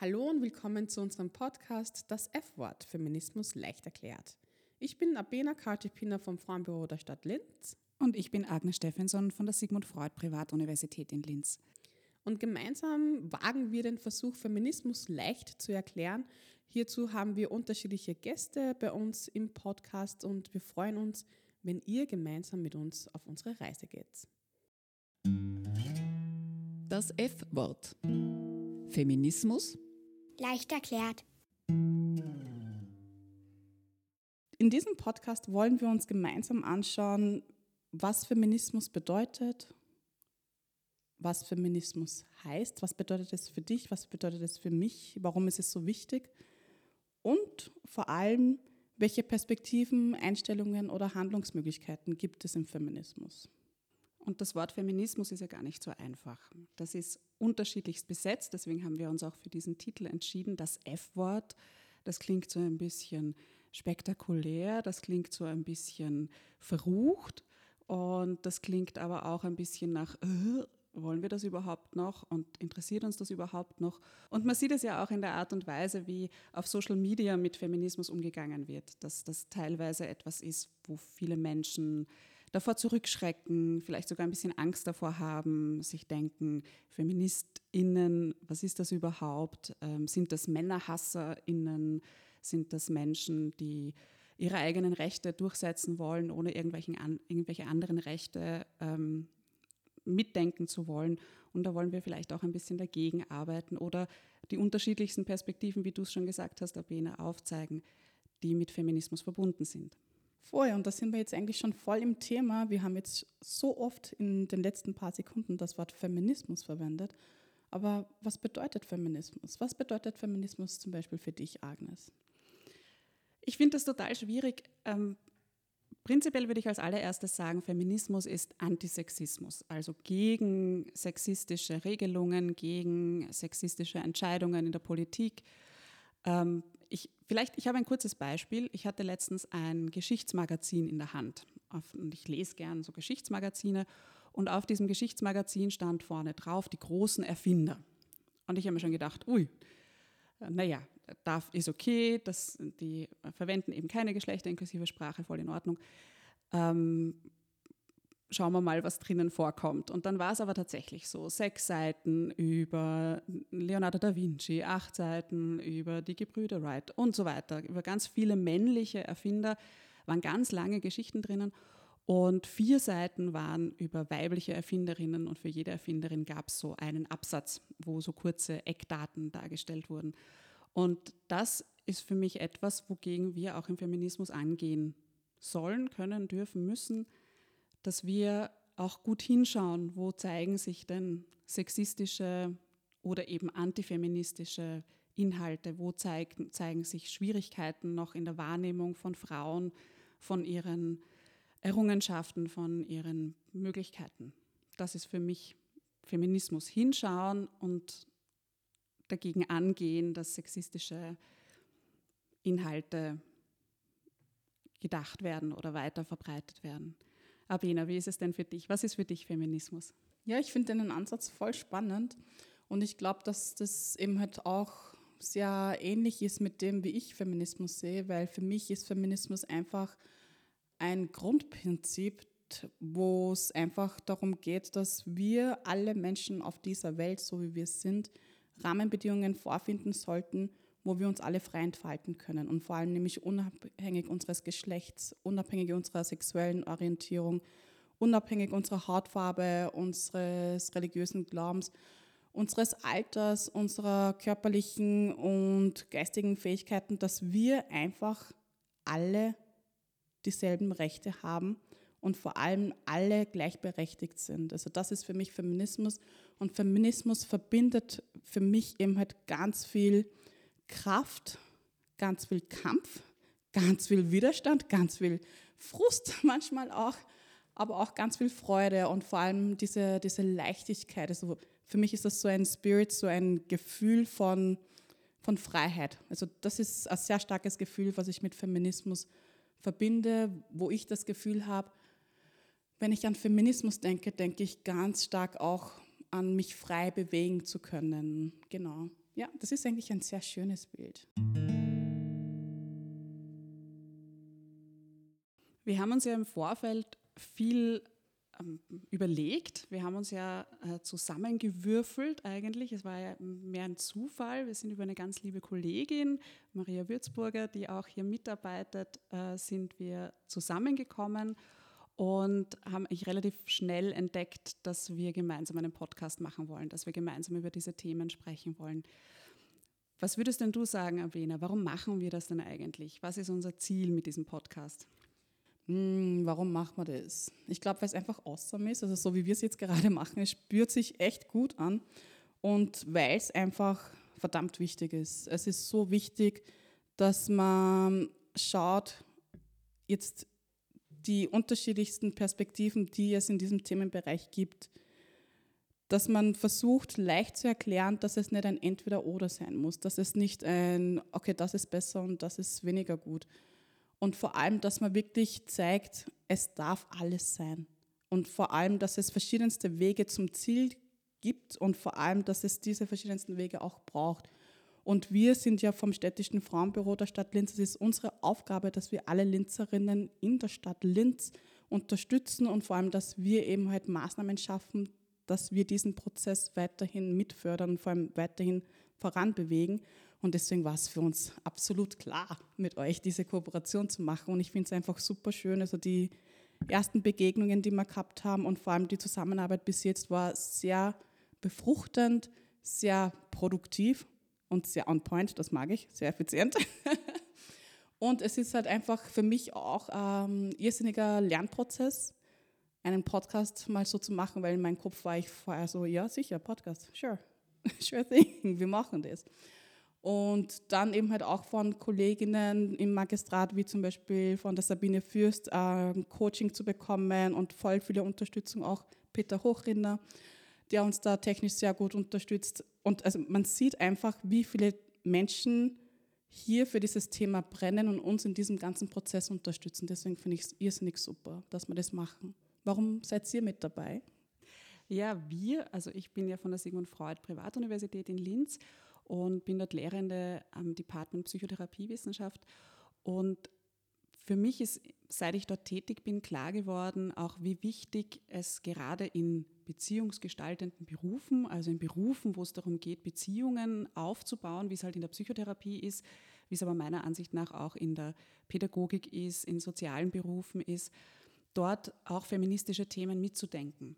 Hallo und willkommen zu unserem Podcast Das F-Wort Feminismus leicht erklärt. Ich bin Abena Kartipiner vom Frauenbüro der Stadt Linz. Und ich bin Agnes Stephenson von der Sigmund Freud Privatuniversität in Linz. Und gemeinsam wagen wir den Versuch, Feminismus leicht zu erklären. Hierzu haben wir unterschiedliche Gäste bei uns im Podcast und wir freuen uns, wenn ihr gemeinsam mit uns auf unsere Reise geht. Das F-Wort. Feminismus Leicht erklärt. In diesem Podcast wollen wir uns gemeinsam anschauen, was Feminismus bedeutet, was Feminismus heißt, was bedeutet es für dich, was bedeutet es für mich, warum ist es so wichtig und vor allem, welche Perspektiven, Einstellungen oder Handlungsmöglichkeiten gibt es im Feminismus. Und das Wort Feminismus ist ja gar nicht so einfach. Das ist unterschiedlichst besetzt, deswegen haben wir uns auch für diesen Titel entschieden. Das F-Wort, das klingt so ein bisschen spektakulär, das klingt so ein bisschen verrucht und das klingt aber auch ein bisschen nach, äh, wollen wir das überhaupt noch und interessiert uns das überhaupt noch? Und man sieht es ja auch in der Art und Weise, wie auf Social Media mit Feminismus umgegangen wird, dass das teilweise etwas ist, wo viele Menschen davor zurückschrecken, vielleicht sogar ein bisschen Angst davor haben, sich denken, FeministInnen, was ist das überhaupt? Ähm, sind das MännerhasserInnen? Sind das Menschen, die ihre eigenen Rechte durchsetzen wollen, ohne irgendwelchen an, irgendwelche anderen Rechte ähm, mitdenken zu wollen. Und da wollen wir vielleicht auch ein bisschen dagegen arbeiten oder die unterschiedlichsten Perspektiven, wie du es schon gesagt hast, Abena, aufzeigen, die mit Feminismus verbunden sind. Voll, und da sind wir jetzt eigentlich schon voll im Thema. Wir haben jetzt so oft in den letzten paar Sekunden das Wort Feminismus verwendet. Aber was bedeutet Feminismus? Was bedeutet Feminismus zum Beispiel für dich, Agnes? Ich finde das total schwierig. Ähm, prinzipiell würde ich als allererstes sagen, Feminismus ist Antisexismus, also gegen sexistische Regelungen, gegen sexistische Entscheidungen in der Politik. Ähm, vielleicht, ich habe ein kurzes Beispiel. Ich hatte letztens ein Geschichtsmagazin in der Hand. Und ich lese gern so Geschichtsmagazine. Und auf diesem Geschichtsmagazin stand vorne drauf die großen Erfinder. Und ich habe mir schon gedacht, ui, naja, darf, ist okay, das, die verwenden eben keine geschlechterinklusive Sprache, voll in Ordnung. Ähm, schauen wir mal, was drinnen vorkommt. Und dann war es aber tatsächlich so, sechs Seiten über Leonardo da Vinci, acht Seiten über die Gebrüder Wright und so weiter, über ganz viele männliche Erfinder, waren ganz lange Geschichten drinnen. Und vier Seiten waren über weibliche Erfinderinnen und für jede Erfinderin gab es so einen Absatz, wo so kurze Eckdaten dargestellt wurden. Und das ist für mich etwas, wogegen wir auch im Feminismus angehen sollen, können, dürfen, müssen, dass wir auch gut hinschauen, wo zeigen sich denn sexistische oder eben antifeministische Inhalte, wo zeigen, zeigen sich Schwierigkeiten noch in der Wahrnehmung von Frauen, von ihren Errungenschaften, von ihren Möglichkeiten. Das ist für mich Feminismus. Hinschauen und dagegen angehen, dass sexistische Inhalte gedacht werden oder weiter verbreitet werden. Abena, wie ist es denn für dich? Was ist für dich Feminismus? Ja, ich finde den Ansatz voll spannend und ich glaube, dass das eben halt auch sehr ähnlich ist mit dem, wie ich Feminismus sehe, weil für mich ist Feminismus einfach ein Grundprinzip, wo es einfach darum geht, dass wir alle Menschen auf dieser Welt, so wie wir sind, Rahmenbedingungen vorfinden sollten, wo wir uns alle frei entfalten können und vor allem nämlich unabhängig unseres Geschlechts, unabhängig unserer sexuellen Orientierung, unabhängig unserer Hautfarbe, unseres religiösen Glaubens, unseres Alters, unserer körperlichen und geistigen Fähigkeiten, dass wir einfach alle dieselben Rechte haben und vor allem alle gleichberechtigt sind. Also das ist für mich Feminismus und Feminismus verbindet für mich eben halt ganz viel Kraft, ganz viel Kampf, ganz viel Widerstand, ganz viel Frust manchmal auch, aber auch ganz viel Freude und vor allem diese, diese Leichtigkeit. Also für mich ist das so ein Spirit, so ein Gefühl von, von Freiheit. Also das ist ein sehr starkes Gefühl, was ich mit Feminismus verbinde, wo ich das Gefühl habe, wenn ich an Feminismus denke, denke ich ganz stark auch an mich frei bewegen zu können. Genau. Ja, das ist eigentlich ein sehr schönes Bild. Wir haben uns ja im Vorfeld viel ähm, überlegt. Wir haben uns ja äh, zusammengewürfelt eigentlich. Es war ja mehr ein Zufall. Wir sind über eine ganz liebe Kollegin, Maria Würzburger, die auch hier mitarbeitet, äh, sind wir zusammengekommen und haben eigentlich relativ schnell entdeckt, dass wir gemeinsam einen Podcast machen wollen, dass wir gemeinsam über diese Themen sprechen wollen. Was würdest denn du sagen, Avena? Warum machen wir das denn eigentlich? Was ist unser Ziel mit diesem Podcast? Hm, warum macht man das? Ich glaube, weil es einfach awesome ist, also so wie wir es jetzt gerade machen, es spürt sich echt gut an und weil es einfach verdammt wichtig ist. Es ist so wichtig, dass man schaut, jetzt die unterschiedlichsten Perspektiven, die es in diesem Themenbereich gibt, dass man versucht, leicht zu erklären, dass es nicht ein Entweder-Oder sein muss, dass es nicht ein, okay, das ist besser und das ist weniger gut. Und vor allem, dass man wirklich zeigt, es darf alles sein. Und vor allem, dass es verschiedenste Wege zum Ziel gibt und vor allem, dass es diese verschiedensten Wege auch braucht. Und wir sind ja vom städtischen Frauenbüro der Stadt Linz. Es ist unsere Aufgabe, dass wir alle Linzerinnen in der Stadt Linz unterstützen und vor allem, dass wir eben halt Maßnahmen schaffen, dass wir diesen Prozess weiterhin mitfördern und vor allem weiterhin voranbewegen. Und deswegen war es für uns absolut klar, mit euch diese Kooperation zu machen. Und ich finde es einfach super schön. Also die ersten Begegnungen, die wir gehabt haben und vor allem die Zusammenarbeit bis jetzt war sehr befruchtend, sehr produktiv und sehr on point, das mag ich, sehr effizient. und es ist halt einfach für mich auch ein ähm, irrsinniger Lernprozess, einen Podcast mal so zu machen, weil in meinem Kopf war ich vorher so, ja sicher, Podcast, sure, sure thing, wir machen das. Und dann eben halt auch von Kolleginnen im Magistrat, wie zum Beispiel von der Sabine Fürst, äh, Coaching zu bekommen und voll viele Unterstützung, auch Peter Hochrinder der uns da technisch sehr gut unterstützt. Und also man sieht einfach, wie viele Menschen hier für dieses Thema brennen und uns in diesem ganzen Prozess unterstützen. Deswegen finde ich es irrsinnig super, dass wir das machen. Warum seid ihr mit dabei? Ja, wir, also ich bin ja von der Sigmund Freud Privatuniversität in Linz und bin dort Lehrende am Department Psychotherapiewissenschaft. Und für mich ist, seit ich dort tätig bin, klar geworden, auch wie wichtig es gerade in beziehungsgestaltenden Berufen, also in Berufen, wo es darum geht, Beziehungen aufzubauen, wie es halt in der Psychotherapie ist, wie es aber meiner Ansicht nach auch in der Pädagogik ist, in sozialen Berufen ist, dort auch feministische Themen mitzudenken.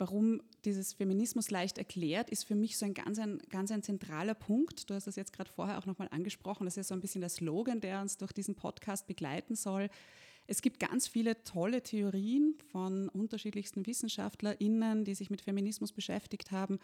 Warum dieses Feminismus leicht erklärt, ist für mich so ein ganz ein, ganz ein zentraler Punkt. Du hast das jetzt gerade vorher auch nochmal angesprochen. Das ist so ein bisschen der Slogan, der uns durch diesen Podcast begleiten soll. Es gibt ganz viele tolle Theorien von unterschiedlichsten WissenschaftlerInnen, die sich mit Feminismus beschäftigt haben.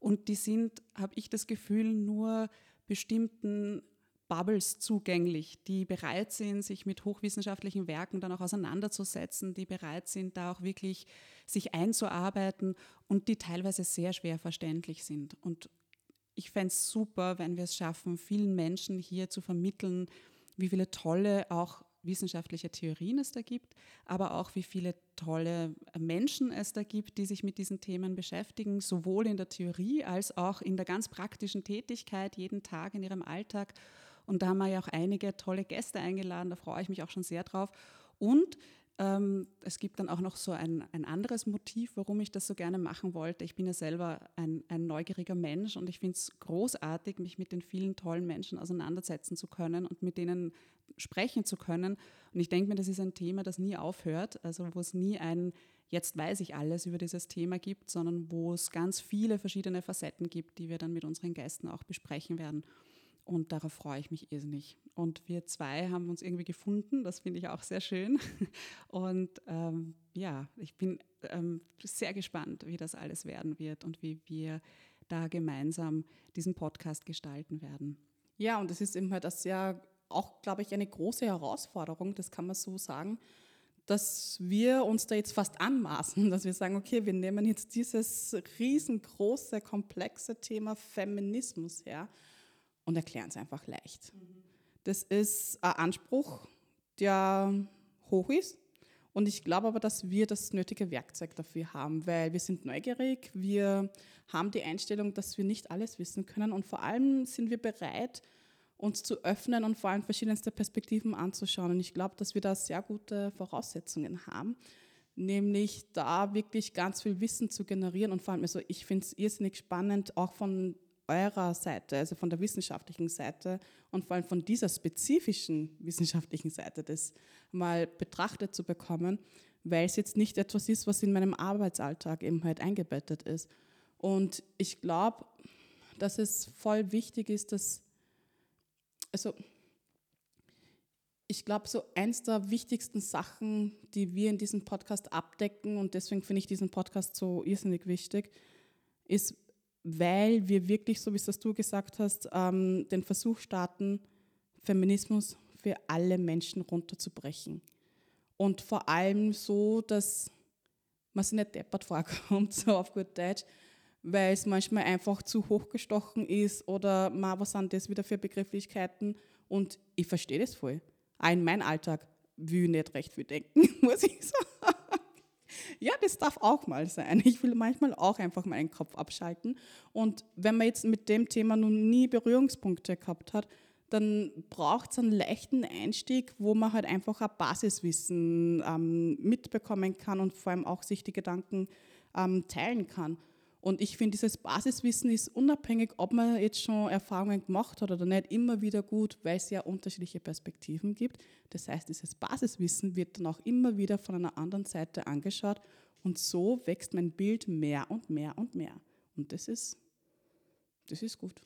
Und die sind, habe ich das Gefühl, nur bestimmten Bubbles zugänglich, die bereit sind, sich mit hochwissenschaftlichen Werken dann auch auseinanderzusetzen, die bereit sind, da auch wirklich sich einzuarbeiten und die teilweise sehr schwer verständlich sind. Und ich fände es super, wenn wir es schaffen, vielen Menschen hier zu vermitteln, wie viele tolle auch wissenschaftliche Theorien es da gibt, aber auch wie viele tolle Menschen es da gibt, die sich mit diesen Themen beschäftigen, sowohl in der Theorie als auch in der ganz praktischen Tätigkeit jeden Tag in ihrem Alltag. Und da haben wir ja auch einige tolle Gäste eingeladen, da freue ich mich auch schon sehr drauf. Und ähm, es gibt dann auch noch so ein, ein anderes Motiv, warum ich das so gerne machen wollte. Ich bin ja selber ein, ein neugieriger Mensch und ich finde es großartig, mich mit den vielen tollen Menschen auseinandersetzen zu können und mit denen sprechen zu können. Und ich denke mir, das ist ein Thema, das nie aufhört, also wo es nie ein Jetzt weiß ich alles über dieses Thema gibt, sondern wo es ganz viele verschiedene Facetten gibt, die wir dann mit unseren Gästen auch besprechen werden. Und darauf freue ich mich irrsinnig. Und wir zwei haben uns irgendwie gefunden, das finde ich auch sehr schön. Und ähm, ja, ich bin ähm, sehr gespannt, wie das alles werden wird und wie wir da gemeinsam diesen Podcast gestalten werden. Ja, und es ist eben halt das ja auch, glaube ich, eine große Herausforderung, das kann man so sagen, dass wir uns da jetzt fast anmaßen, dass wir sagen, okay, wir nehmen jetzt dieses riesengroße, komplexe Thema Feminismus her und erklären es einfach leicht. Das ist ein Anspruch, der hoch ist Und ich glaube aber, dass wir das nötige Werkzeug dafür haben, weil wir sind neugierig, wir haben die Einstellung, dass wir nicht alles wissen können und vor allem sind wir bereit, uns zu öffnen und vor allem verschiedenste Perspektiven anzuschauen. Und ich glaube, dass wir da sehr gute Voraussetzungen haben, nämlich da wirklich ganz viel Wissen zu generieren und vor allem, also ich finde es irrsinnig spannend, auch von eurer Seite, also von der wissenschaftlichen Seite und vor allem von dieser spezifischen wissenschaftlichen Seite das mal betrachtet zu bekommen, weil es jetzt nicht etwas ist, was in meinem Arbeitsalltag eben halt eingebettet ist. Und ich glaube, dass es voll wichtig ist, dass, also ich glaube, so eins der wichtigsten Sachen, die wir in diesem Podcast abdecken, und deswegen finde ich diesen Podcast so irrsinnig wichtig, ist, weil wir wirklich, so wie es du gesagt hast, ähm, den Versuch starten, Feminismus für alle Menschen runterzubrechen. Und vor allem so, dass man sich nicht deppert vorkommt, so auf gut Deutsch, weil es manchmal einfach zu hochgestochen ist oder mal, was sind das wieder für Begrifflichkeiten und ich verstehe das voll. Auch in meinem Alltag will ich nicht recht viel denken, muss ich sagen. Ja, das darf auch mal sein. Ich will manchmal auch einfach meinen Kopf abschalten. Und wenn man jetzt mit dem Thema nun nie Berührungspunkte gehabt hat, dann braucht es einen leichten Einstieg, wo man halt einfach ein Basiswissen ähm, mitbekommen kann und vor allem auch sich die Gedanken ähm, teilen kann. Und ich finde, dieses Basiswissen ist unabhängig, ob man jetzt schon Erfahrungen gemacht hat oder nicht, immer wieder gut, weil es ja unterschiedliche Perspektiven gibt. Das heißt, dieses Basiswissen wird dann auch immer wieder von einer anderen Seite angeschaut und so wächst mein Bild mehr und mehr und mehr. Und das ist, das ist gut.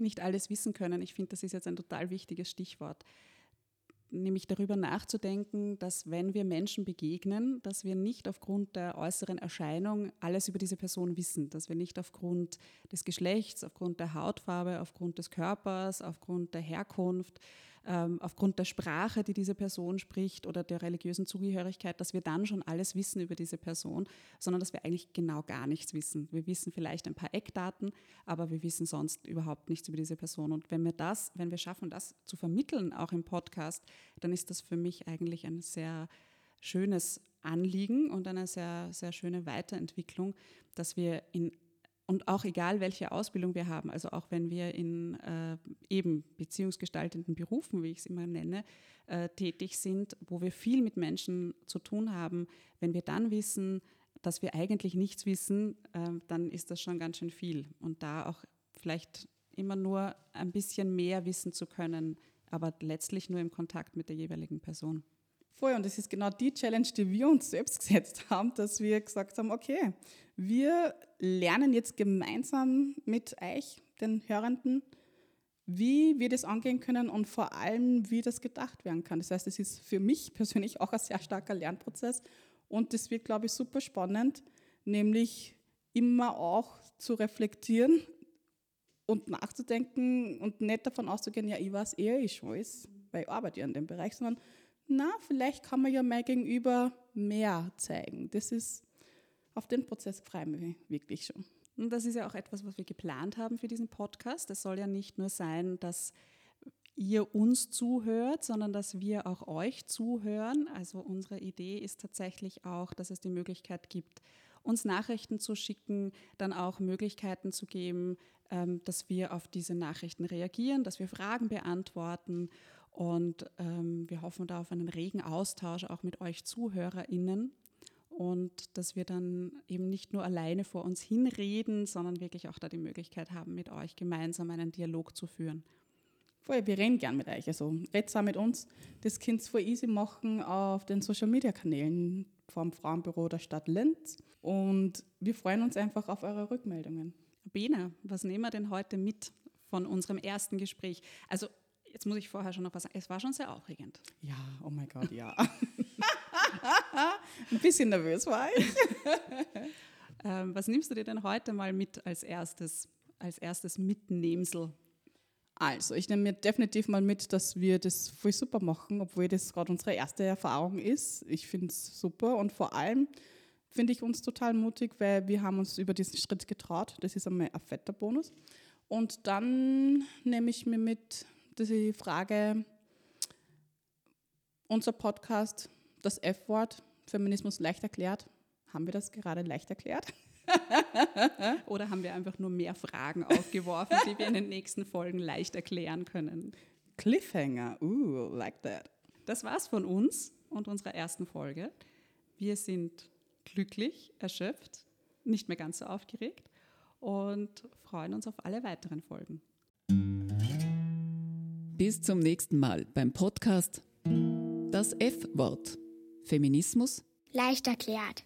Nicht alles wissen können. Ich finde, das ist jetzt ein total wichtiges Stichwort nämlich darüber nachzudenken, dass wenn wir Menschen begegnen, dass wir nicht aufgrund der äußeren Erscheinung alles über diese Person wissen, dass wir nicht aufgrund des Geschlechts, aufgrund der Hautfarbe, aufgrund des Körpers, aufgrund der Herkunft, ähm, aufgrund der Sprache, die diese Person spricht oder der religiösen Zugehörigkeit, dass wir dann schon alles wissen über diese Person, sondern dass wir eigentlich genau gar nichts wissen. Wir wissen vielleicht ein paar Eckdaten, aber wir wissen sonst überhaupt nichts über diese Person. Und wenn wir das, wenn wir schaffen, das zu vermitteln, auch im Podcast, dann ist das für mich eigentlich ein sehr schönes Anliegen und eine sehr, sehr schöne Weiterentwicklung, dass wir in und auch egal, welche Ausbildung wir haben, also auch wenn wir in äh, eben beziehungsgestaltenden Berufen, wie ich es immer nenne, äh, tätig sind, wo wir viel mit Menschen zu tun haben, wenn wir dann wissen, dass wir eigentlich nichts wissen, äh, dann ist das schon ganz schön viel. Und da auch vielleicht immer nur ein bisschen mehr wissen zu können, aber letztlich nur im Kontakt mit der jeweiligen Person. Voll, und das ist genau die Challenge, die wir uns selbst gesetzt haben, dass wir gesagt haben, okay, wir lernen jetzt gemeinsam mit euch, den Hörenden, wie wir das angehen können und vor allem, wie das gedacht werden kann. Das heißt, es ist für mich persönlich auch ein sehr starker Lernprozess und das wird, glaube ich, super spannend, nämlich immer auch zu reflektieren und nachzudenken und nicht davon auszugehen, ja, ich weiß eher ich alles, weil ich arbeite ja in dem Bereich, sondern na, vielleicht kann man ja mein Gegenüber mehr zeigen. Das ist, auf den Prozess freue ich mich wirklich schon. Und das ist ja auch etwas, was wir geplant haben für diesen Podcast. Es soll ja nicht nur sein, dass ihr uns zuhört, sondern dass wir auch euch zuhören. Also unsere Idee ist tatsächlich auch, dass es die Möglichkeit gibt, uns Nachrichten zu schicken, dann auch Möglichkeiten zu geben, ähm, dass wir auf diese Nachrichten reagieren, dass wir Fragen beantworten und ähm, wir hoffen da auf einen regen Austausch auch mit euch ZuhörerInnen und dass wir dann eben nicht nur alleine vor uns hinreden, sondern wirklich auch da die Möglichkeit haben, mit euch gemeinsam einen Dialog zu führen. Voll, wir reden gern mit euch. Also redet auch mit uns. Das könnt ihr voll easy machen auf den Social Media Kanälen vom Frauenbüro der Stadt Linz. Und wir freuen uns einfach auf eure Rückmeldungen. Bena, was nehmen wir denn heute mit von unserem ersten Gespräch? Also Jetzt muss ich vorher schon noch was sagen. Es war schon sehr aufregend. Ja, oh mein Gott, ja. Ein bisschen nervös war ich. ähm, was nimmst du dir denn heute mal mit als erstes, als erstes Mitnehmsel? Also, ich nehme mir definitiv mal mit, dass wir das voll super machen, obwohl das gerade unsere erste Erfahrung ist. Ich finde es super und vor allem finde ich uns total mutig, weil wir haben uns über diesen Schritt getraut. Das ist einmal ein fetter Bonus. Und dann nehme ich mir mit, die Frage, unser Podcast, das F-Wort, Feminismus leicht erklärt. Haben wir das gerade leicht erklärt? Oder haben wir einfach nur mehr Fragen aufgeworfen, die wir in den nächsten Folgen leicht erklären können? Cliffhanger, ooh, like that. Das war's von uns und unserer ersten Folge. Wir sind glücklich, erschöpft, nicht mehr ganz so aufgeregt und freuen uns auf alle weiteren Folgen. Bis zum nächsten Mal beim Podcast Das F-Wort. Feminismus Leicht erklärt.